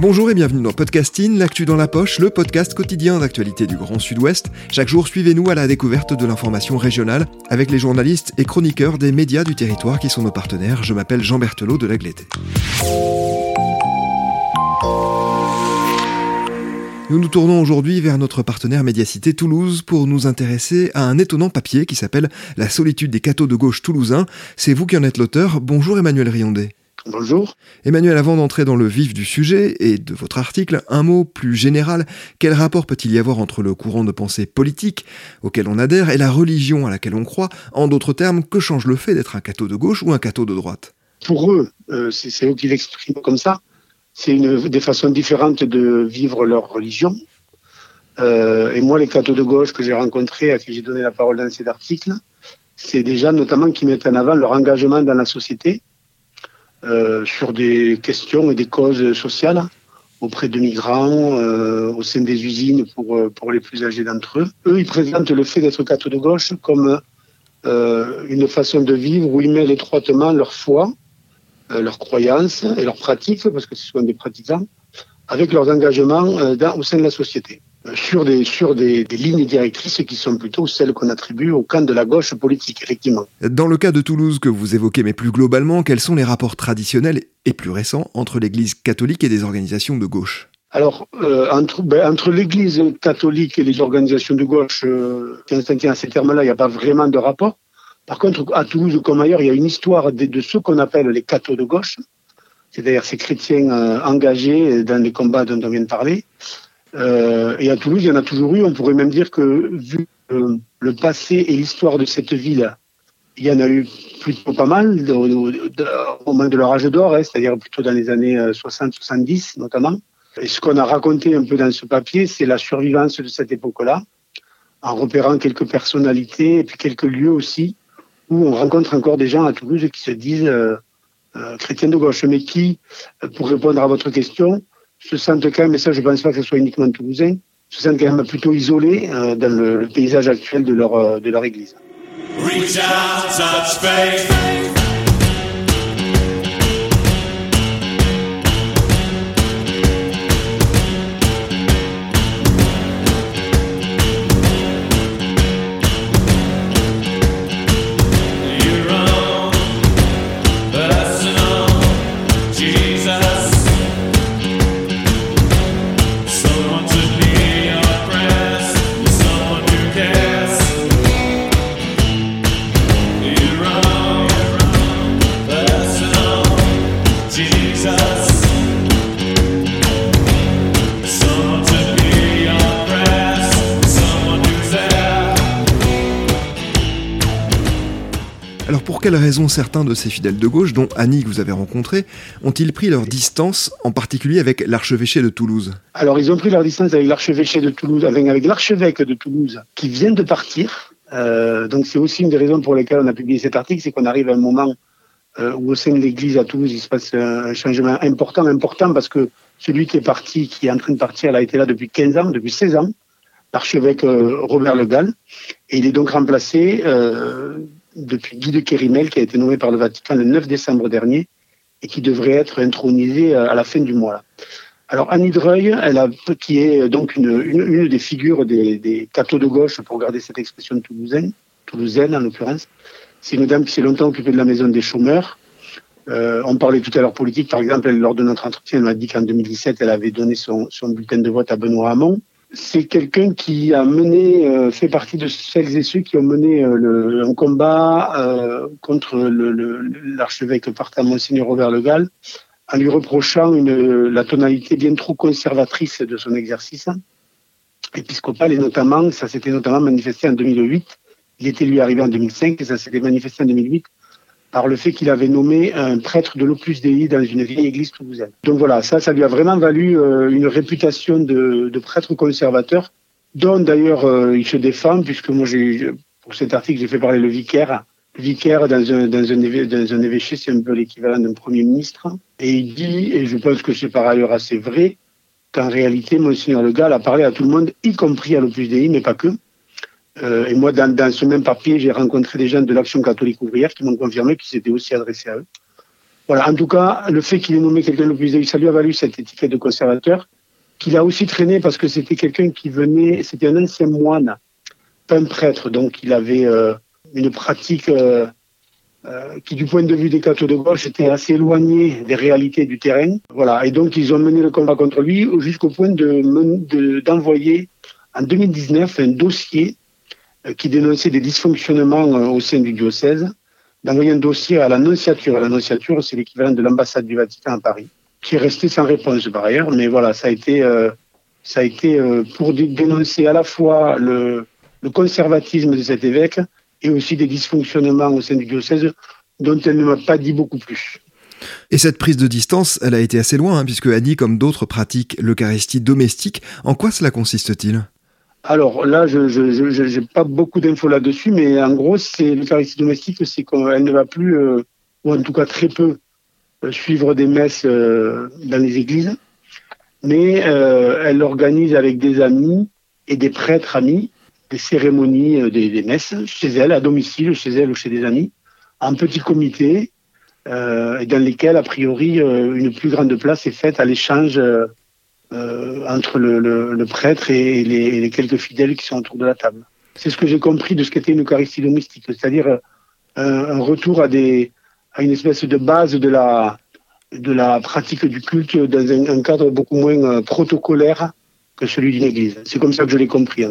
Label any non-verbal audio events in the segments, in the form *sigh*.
Bonjour et bienvenue dans Podcasting, l'actu dans la poche, le podcast quotidien d'actualité du Grand Sud-Ouest. Chaque jour, suivez-nous à la découverte de l'information régionale avec les journalistes et chroniqueurs des médias du territoire qui sont nos partenaires. Je m'appelle Jean Berthelot de l'Agleté. Nous nous tournons aujourd'hui vers notre partenaire Médiacité Toulouse pour nous intéresser à un étonnant papier qui s'appelle La solitude des cathos de gauche toulousains. C'est vous qui en êtes l'auteur. Bonjour Emmanuel Riondet. Bonjour. Emmanuel, avant d'entrer dans le vif du sujet et de votre article, un mot plus général. Quel rapport peut-il y avoir entre le courant de pensée politique auquel on adhère et la religion à laquelle on croit? En d'autres termes, que change le fait d'être un catho de gauche ou un catho de droite? Pour eux, euh, c'est eux qui l'expriment comme ça. C'est des façons différentes de vivre leur religion. Euh, et moi, les cathos de gauche que j'ai rencontrés, à qui j'ai donné la parole dans cet article, c'est des gens notamment qui mettent en avant leur engagement dans la société euh, sur des questions et des causes sociales auprès de migrants, euh, au sein des usines pour, euh, pour les plus âgés d'entre eux. Eux, ils présentent le fait d'être catho de gauche comme euh, une façon de vivre où ils mêlent étroitement leur foi, euh, leurs croyances et leurs pratiques, parce que ce sont des pratiquants, avec leurs engagements au sein de la société sur des sur des, des, lignes directrices qui sont plutôt celles qu'on attribue au camp de la gauche politique, effectivement. Dans le cas de Toulouse que vous évoquez, mais plus globalement, quels sont les rapports traditionnels et plus récents entre l'Église catholique et des organisations de gauche? Alors, euh, entre, ben, entre l'Église catholique et les organisations de gauche, euh, si on tient à ces termes-là, il n'y a pas vraiment de rapport. Par contre, à Toulouse comme ailleurs, il y a une histoire de, de ceux qu'on appelle les cathos de gauche, c'est-à-dire ces chrétiens euh, engagés dans les combats dont on vient de parler, euh, et à Toulouse, il y en a toujours eu. On pourrait même dire que, vu le passé et l'histoire de cette ville, il y en a eu plutôt pas mal au moment de leur âge d'or, hein, c'est-à-dire plutôt dans les années 60-70 euh, notamment. Et ce qu'on a raconté un peu dans ce papier, c'est la survivance de cette époque-là, en repérant quelques personnalités et puis quelques lieux aussi, où on rencontre encore des gens à Toulouse qui se disent euh, euh, chrétiens de gauche, mais qui, pour répondre à votre question, se sentent quand même, et ça je ne pense pas que ce soit uniquement toulousain, se sentent quand même plutôt isolés euh, dans le, paysage actuel de leur, euh, de église. Raisons certains de ces fidèles de gauche, dont Annie que vous avez rencontré, ont-ils pris leur distance, en particulier avec l'archevêché de Toulouse? Alors ils ont pris leur distance avec l'archevêché de Toulouse, avec, l'archevêque de Toulouse, qui vient de partir. Euh, donc c'est aussi une des raisons pour lesquelles on a publié cet article, c'est qu'on arrive à un moment euh, où au sein de l'Église à Toulouse, il se passe un changement important, important parce que celui qui est parti, qui est en train de partir, elle a été là depuis 15 ans, depuis 16 ans, l'archevêque euh, Robert Le Gall, et il est donc remplacé depuis Guy de Kérimel, qui a été nommé par le Vatican le 9 décembre dernier et qui devrait être intronisé à la fin du mois. Alors Annie Dreuil, qui est donc une, des figures des, des cathos de gauche, pour garder cette expression toulousaine, toulousaine en l'occurrence, c'est une dame qui s'est longtemps occupée de la maison des chômeurs. Euh, on parlait tout à l'heure politique, par exemple, lors de notre entretien, elle m'a dit qu'en 2017, elle avait donné son bulletin de vote à Benoît Hamon c'est quelqu'un qui a mené, euh, fait partie de celles et ceux qui ont mené euh, le, un combat euh, contre l'archevêque le, partant, Monseigneur Robert Le Gall, en lui reprochant la tonalité bien trop conservatrice de son exercice. Épiscopal, et notamment, ça s'était notamment manifesté en 2008, Il était lui arrivé en 2005 et ça s'était manifesté en 2008 par le fait qu'il avait nommé un prêtre de l'Opus Dei dans une vieille église toulousaine. Donc voilà, ça, ça lui a vraiment valu euh, une réputation de, prêtre conservateur, dont d'ailleurs euh, il se défend, puisque moi, pour cet article, j'ai fait parler le vicaire. Le vicaire dans un, dans un, évêché, c'est un peu l'équivalent d'un premier ministre. Et il dit, et je pense que c'est par ailleurs assez vrai, qu'en réalité, Monseigneur Le Gall a parlé à tout le monde, y compris à l'Opus Dei, mais pas que. Euh, et moi, dans, ce même papier, j'ai rencontré des gens de l'Action catholique ouvrière qui m'ont confirmé qu'ils s'étaient aussi adressés à eux. Voilà, en tout cas, le fait qu'il ait nommé quelqu'un de plus ça lui a valu cette étiquette de conservateur, qu'il a aussi traîné parce que c'était quelqu'un qui venait, c'était un ancien moine, pas un prêtre, donc il avait euh, une pratique euh, qui, du point de vue des cathos de gauche, était assez éloignée des réalités du terrain. Voilà, et donc ils ont mené le combat contre lui jusqu'au point de d'envoyer en 2019 un dossier qui dénonçait des dysfonctionnements euh, au sein du diocèse, d'envoyer un dossier à l'annonciature. L'annonciature, c'est l'équivalent de l'ambassade du Vatican à Paris, qui est resté sans réponse par ailleurs. Mais voilà, ça a été, euh, ça a été pour dénoncer à la fois le, le, conservatisme de cet évêque et aussi des dysfonctionnements au sein du diocèse dont elle ne m'a pas dit beaucoup plus. Et cette prise de distance, elle a été assez loin, hein, puisque Annie, comme d'autres, pratique l'Eucharistie domestique. En quoi cela consiste-t-il? Alors là, je n'ai pas beaucoup d'infos là-dessus, mais en gros, c'est l'Eucharistie domestique, c'est qu'elle ne va plus, euh, ou en tout cas très peu, euh, suivre des messes euh, dans les églises, mais elle organise avec des amis et des prêtres amis des cérémonies, des, messes chez elle, à domicile, chez elle ou chez des amis, en petit comité, dans lesquels, a priori, une plus grande place est faite à l'échange euh, entre le, prêtre et les, quelques fidèles qui sont autour de la table. C'est ce que j'ai compris de ce qu'était une Eucharistie domestique, c'est-à-dire euh, un, retour à, une espèce de base de la, pratique du culte dans un, cadre beaucoup moins euh, protocolaire que celui d'une église. C'est comme ça que je l'ai compris.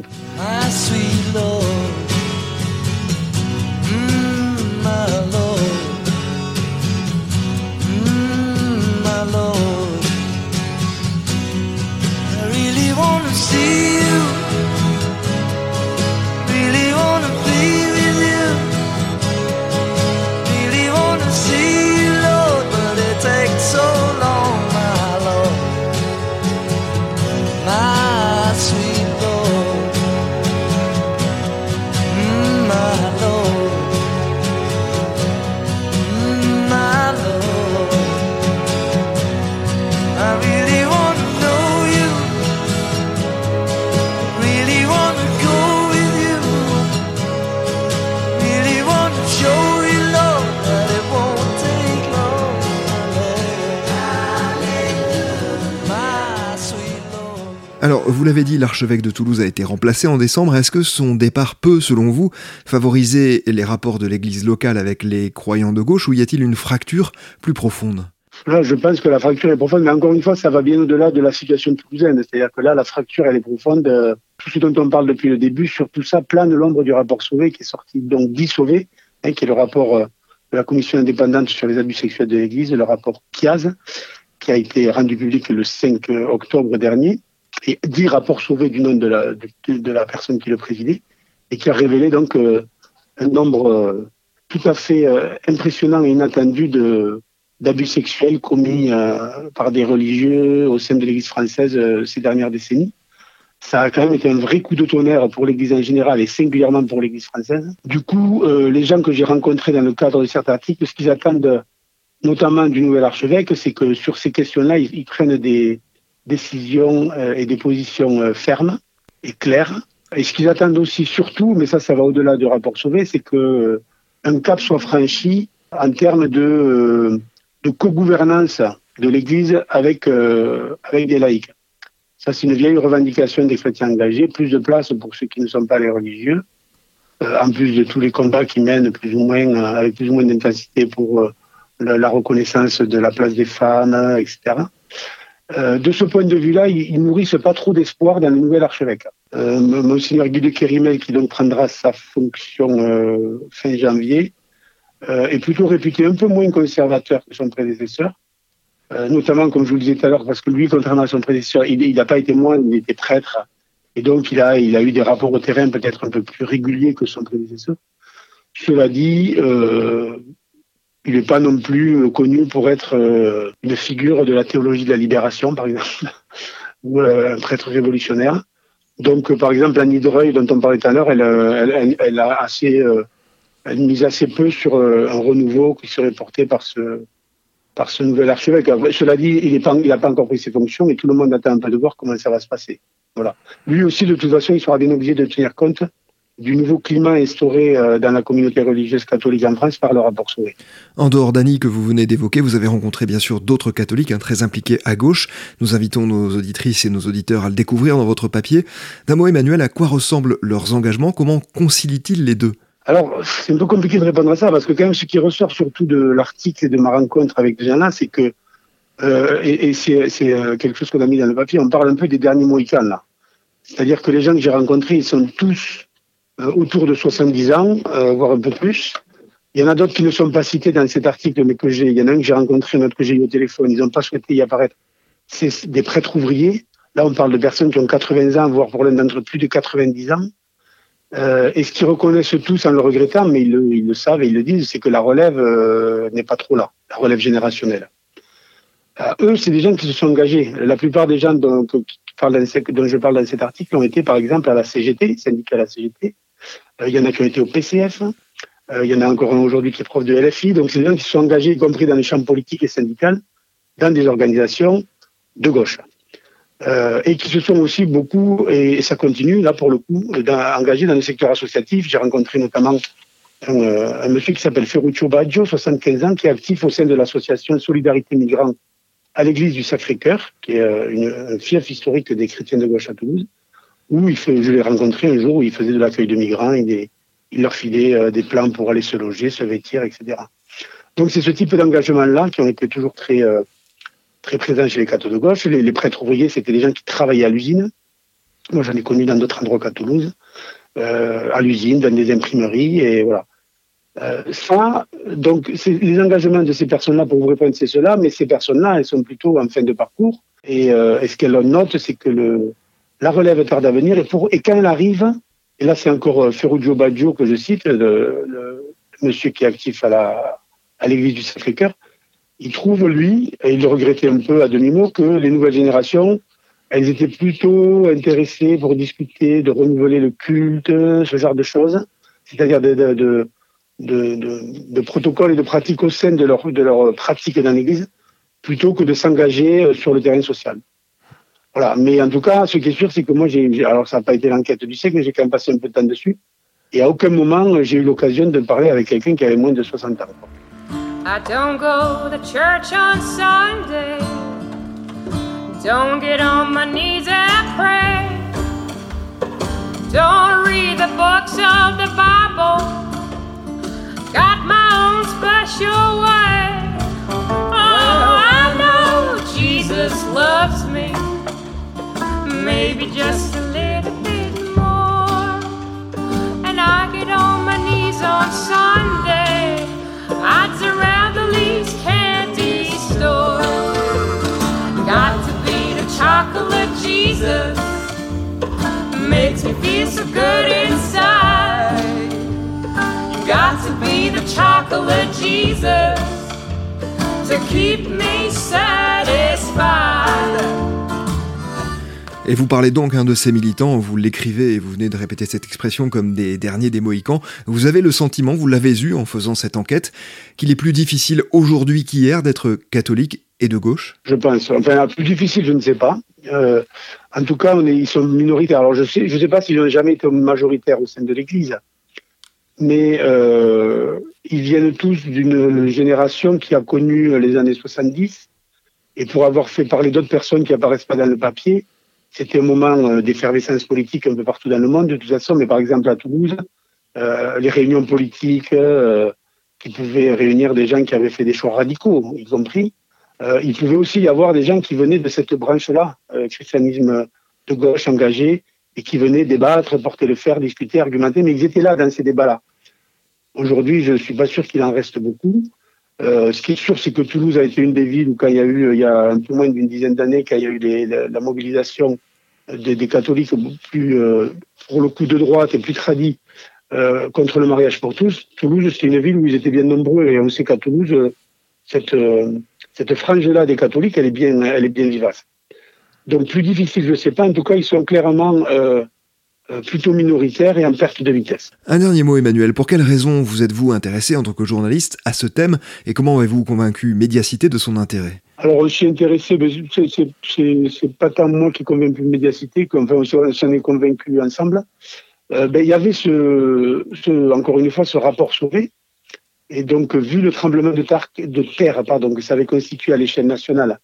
Alors, vous l'avez dit, l'archevêque de Toulouse a été remplacé en décembre. Est-ce que son départ peut, selon vous, favoriser les rapports de l'Église locale avec les croyants de gauche ou y a-t-il une fracture plus profonde? Là, je pense que la fracture est profonde, mais encore une fois, ça va bien au-delà de la situation toulousaine. C'est-à-dire que là, la fracture, elle est profonde. Euh, tout ce dont on parle depuis le début, sur tout ça, plane l'ombre du rapport Sauvé, qui est sorti, donc dit Sauvé, hein, qui est le rapport euh, de la commission indépendante sur les abus sexuels de l'Église, le rapport Chiaz, qui a été rendu public le 5 octobre dernier et dix rapports sauvés du nom de la, personne qui le présidait, et qui a révélé donc euh, un nombre euh, tout à fait euh, impressionnant et inattendu de, d'abus sexuels commis par des religieux au sein de l'Église française ces dernières décennies. Ça a quand même été un vrai coup de tonnerre pour l'Église en général et singulièrement pour l'Église française. Du coup, les gens que j'ai rencontrés dans le cadre de certains articles, ce qu'ils attendent notamment du nouvel archevêque, c'est que sur ces questions-là, ils prennent des, décisions euh, et des positions euh, fermes et claires. Et ce qu'ils attendent aussi surtout, mais ça, ça va au-delà du rapport Sauvé, c'est que euh, un cap soit franchi en termes de, de co-gouvernance de l'Église avec, avec des laïcs. Ça, c'est une vieille revendication des chrétiens engagés, plus de place pour ceux qui ne sont pas les religieux, en plus de tous les combats qu'ils mènent plus ou moins, avec plus ou moins d'intensité pour la, reconnaissance de la place des femmes, etc. Euh, de ce point de vue-là, ils, ils, nourrissent pas trop d'espoir dans le nouvel archevêque. Euh, Monseigneur Guy de Kérimel, qui donc prendra sa fonction euh, fin janvier, euh, est plutôt réputé un peu moins conservateur que son prédécesseur, notamment, comme je vous le disais tout à l'heure, parce que lui, contrairement à son prédécesseur, il n'a pas été moine, il était prêtre, Et donc, il a, eu des rapports au terrain peut-être un peu plus réguliers que son prédécesseur. Cela dit, il n'est pas non plus connu pour être euh, une figure de la théologie de la libération, par exemple, *laughs* ou euh, un prêtre révolutionnaire. Donc, par exemple, Annie Dreuil, dont on parlait tout à l'heure, elle, a assez, elle mise assez peu sur un renouveau qui serait porté par ce, par ce nouvel archevêque. Cela dit, il n'a pas, encore pris ses fonctions et tout le monde attend un peu de voir comment ça va se passer. Voilà. Lui aussi, de toute façon, il sera bien obligé de tenir compte du nouveau climat instauré euh, dans la communauté religieuse catholique en France par le rapport Sauvé. En dehors d'Annie que vous venez d'évoquer, vous avez rencontré bien sûr d'autres catholiques hein, très impliqués à gauche. Nous invitons nos auditrices et nos auditeurs à le découvrir dans votre papier. D'un mot, Emmanuel, à quoi ressemblent leurs engagements? Comment concilient-ils les deux? Alors, c'est un peu compliqué de répondre à ça, parce que quand même, ce qui ressort surtout de l'article et de ma rencontre avec gens-là, c'est que, euh, et, c'est euh, quelque chose qu'on a mis dans le papier, on parle un peu des derniers Mohicans, là. C'est-à-dire que les gens que j'ai rencontrés, ils sont tous autour de 70 ans, voire un peu plus. Il y en a d'autres qui ne sont pas cités dans cet article, mais que j'ai, il y en a un que j'ai rencontré, un autre que j'ai eu au téléphone, ils n'ont pas souhaité y apparaître. C'est des prêtres ouvriers. Là, on parle de personnes qui ont 80 ans, voire pour l'un d'entre eux plus de 90 ans. Euh, et ce qu'ils reconnaissent tous en le regrettant, mais ils le, savent et ils le disent, c'est que la relève euh, n'est pas trop là, la relève générationnelle. Euh, eux, c'est des gens qui se sont engagés. La plupart des gens dont, dont je parle dans cet article ont été, par exemple, à la CGT, syndicat à la CGT. Euh, il y en a qui ont été au PCF. Euh, il y en a encore un aujourd'hui qui est prof de LFI. Donc, c'est des gens qui sont engagés, y compris dans les champs politiques et syndicales, dans des organisations de gauche. Euh, et qui se sont aussi beaucoup, et, ça continue là pour le coup, engagés dans le secteur associatif. J'ai rencontré notamment un, monsieur qui s'appelle Ferruccio Baggio, 75 ans, qui est actif au sein de l'association Solidarité Migrants à l'église du Sacré-Cœur, qui est un fief historique des chrétiens de gauche à Toulouse, où il je l'ai rencontré un jour où il faisait de l'accueil de migrants, et il leur filait des plans pour aller se loger, se vêtir, etc. Donc c'est ce type d'engagement-là qui ont été toujours très très présent chez les cathos de gauche. Les, prêtres ouvriers, c'était des gens qui travaillaient à l'usine. Moi, j'en ai connu dans d'autres endroits qu'à Toulouse, euh, à l'usine, dans des imprimeries, et voilà. Euh, ça, donc, les engagements de ces personnes-là, pour vous répondre, c'est cela, mais ces personnes-là, elles sont plutôt en fin de parcours. Et, euh, ce qu'elles notent, c'est que le, la relève tarde à venir, et, et quand elle arrive, et là, c'est encore euh, Ferruggio Baggio que je cite, le, monsieur qui est actif à l'église du Sacré-Cœur, il trouve, lui, et il le regrettait un peu à demi-mot, que les nouvelles générations, elles étaient plutôt intéressées pour discuter de renouveler le culte, ce genre de choses, c'est-à-dire de, protocoles et de pratiques au sein de leur, de leur pratique dans l'Église, plutôt que de s'engager sur le terrain social. Voilà. Mais en tout cas, ce qui est sûr, c'est que moi, j'ai, alors ça n'a pas été l'enquête du siècle, mais j'ai quand même passé un peu de temps dessus. Et à aucun moment, j'ai eu l'occasion de parler avec quelqu'un qui avait moins de 60 ans. I don't go to church on Sunday. Don't get on my knees and pray. Don't read the books of the Bible. Got my own special way. Oh, I know Jesus loves me. Maybe just a little bit more. And I get on my knees on Sunday. Odds around the least candy store. Got to be the chocolate Jesus. Makes me feel so good inside. Got to be the chocolate Jesus to keep me satisfied. Et vous parlez donc un de ces militants, vous l'écrivez et vous venez de répéter cette expression comme des derniers des Mohicans. Vous avez le sentiment, vous l'avez eu en faisant cette enquête, qu'il est plus difficile aujourd'hui qu'hier d'être catholique et de gauche? Je pense. Enfin, plus difficile, je ne sais pas. Euh, en tout cas, ils sont minoritaires. Alors, je ne sais, je sais pas s'ils n'ont jamais été majoritaires au sein de l'Église, mais euh, ils viennent tous d'une génération qui a connu les années 70. Et pour avoir fait parler d'autres personnes qui apparaissent pas dans le papier, c'était un moment euh, d'effervescence politique un peu partout dans le monde, de toute façon, mais par exemple à Toulouse, euh, les réunions politiques euh, qui pouvaient réunir des gens qui avaient fait des choix radicaux, y compris. Euh, il pouvait aussi y avoir des gens qui venaient de cette branche-là, christianisme de gauche engagé, et qui venaient débattre, porter le fer, discuter, argumenter, mais ils étaient là dans ces débats-là. Aujourd'hui, je ne suis pas sûr qu'il en reste beaucoup. Euh, ce qui est sûr, c'est que Toulouse a été une des villes où, quand il y a eu, il y a un peu moins d'une dizaine d'années, quand il y a eu la, mobilisation des, catholiques plus, pour le coup, de droite et plus tradis contre le mariage pour tous. Toulouse, c'est une ville où ils étaient bien nombreux et on sait qu'à Toulouse, cette, cette frange-là des catholiques, elle est bien, elle est bien vivace. Donc plus difficile, je ne sais pas. En tout cas, ils sont clairement euh, plutôt minoritaire et en perte de vitesse. Un dernier mot, Emmanuel. Pour quelles raisons vous êtes-vous intéressé en tant que journaliste à ce thème et comment avez-vous convaincu Médiacité de son intérêt? Alors, je suis intéressé, mais c'est pas tant moi qui ai convaincu Médiacité, qu'enfin on s'en est convaincu ensemble. Euh, ben, il y avait ce, encore une fois, ce rapport sauvé. Et donc, vu le tremblement de, de terre pardon, que ça avait constitué à l'échelle nationale,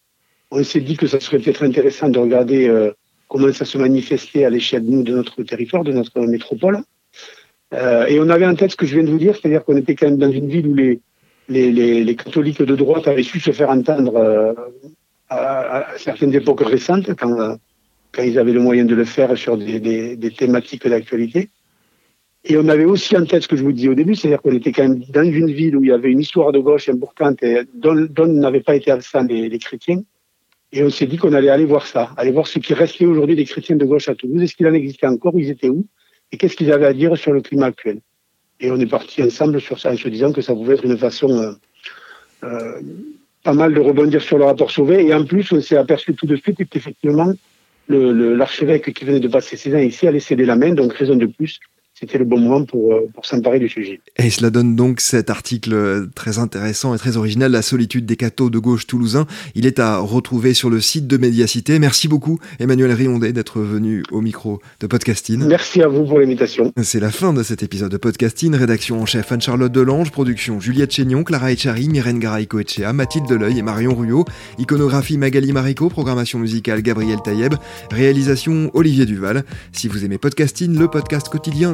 on s'est dit que ça serait peut-être intéressant de regarder euh, comment ça se manifestait à l'échelle de, notre territoire, de notre métropole. Euh, et on avait en tête ce que je viens de vous dire, c'est-à-dire qu'on était quand même dans une ville où les, les, catholiques de droite avaient su se faire entendre euh, à, certaines époques récentes, quand, quand ils avaient le moyen de le faire sur des, thématiques d'actualité. Et on avait aussi en tête ce que je vous dis au début, c'est-à-dire qu'on était quand même dans une ville où il y avait une histoire de gauche importante et dont, n'avaient pas été absents les chrétiens. Et on s'est dit qu'on allait aller voir ça, aller voir ce qui restait aujourd'hui des chrétiens de gauche à Toulouse. Est-ce qu'il en existait encore Ils étaient où Et qu'est-ce qu'ils avaient à dire sur le climat actuel? Et on est parti ensemble sur ça en se disant que ça pouvait être une façon euh, euh, pas mal de rebondir sur le rapport Sauvé. Et en plus, on s'est aperçu tout de suite qu'effectivement, l'archevêque qui venait de passer ses ans ici allait céder la main. Donc, raison de plus c'était le bon moment pour, euh, pour s'emparer du sujet. Et cela donne donc cet article euh, très intéressant et très original, La solitude des cathos de gauche toulousains. Il est à retrouver sur le site de Médiacité. Merci beaucoup, Emmanuel Riondet, d'être venu au micro de Podcasting. Merci à vous pour l'invitation. C'est la fin de cet épisode de Podcasting. Rédaction en chef Anne-Charlotte Delange, production Juliette Chénion, Clara Echari, Myrène Garay-Coetchea, Mathilde Deleuil et Marion Ruot, iconographie Magali Marico, programmation musicale Gabriel Taïeb, réalisation Olivier Duval. Si vous aimez Podcasting, le podcast quotidien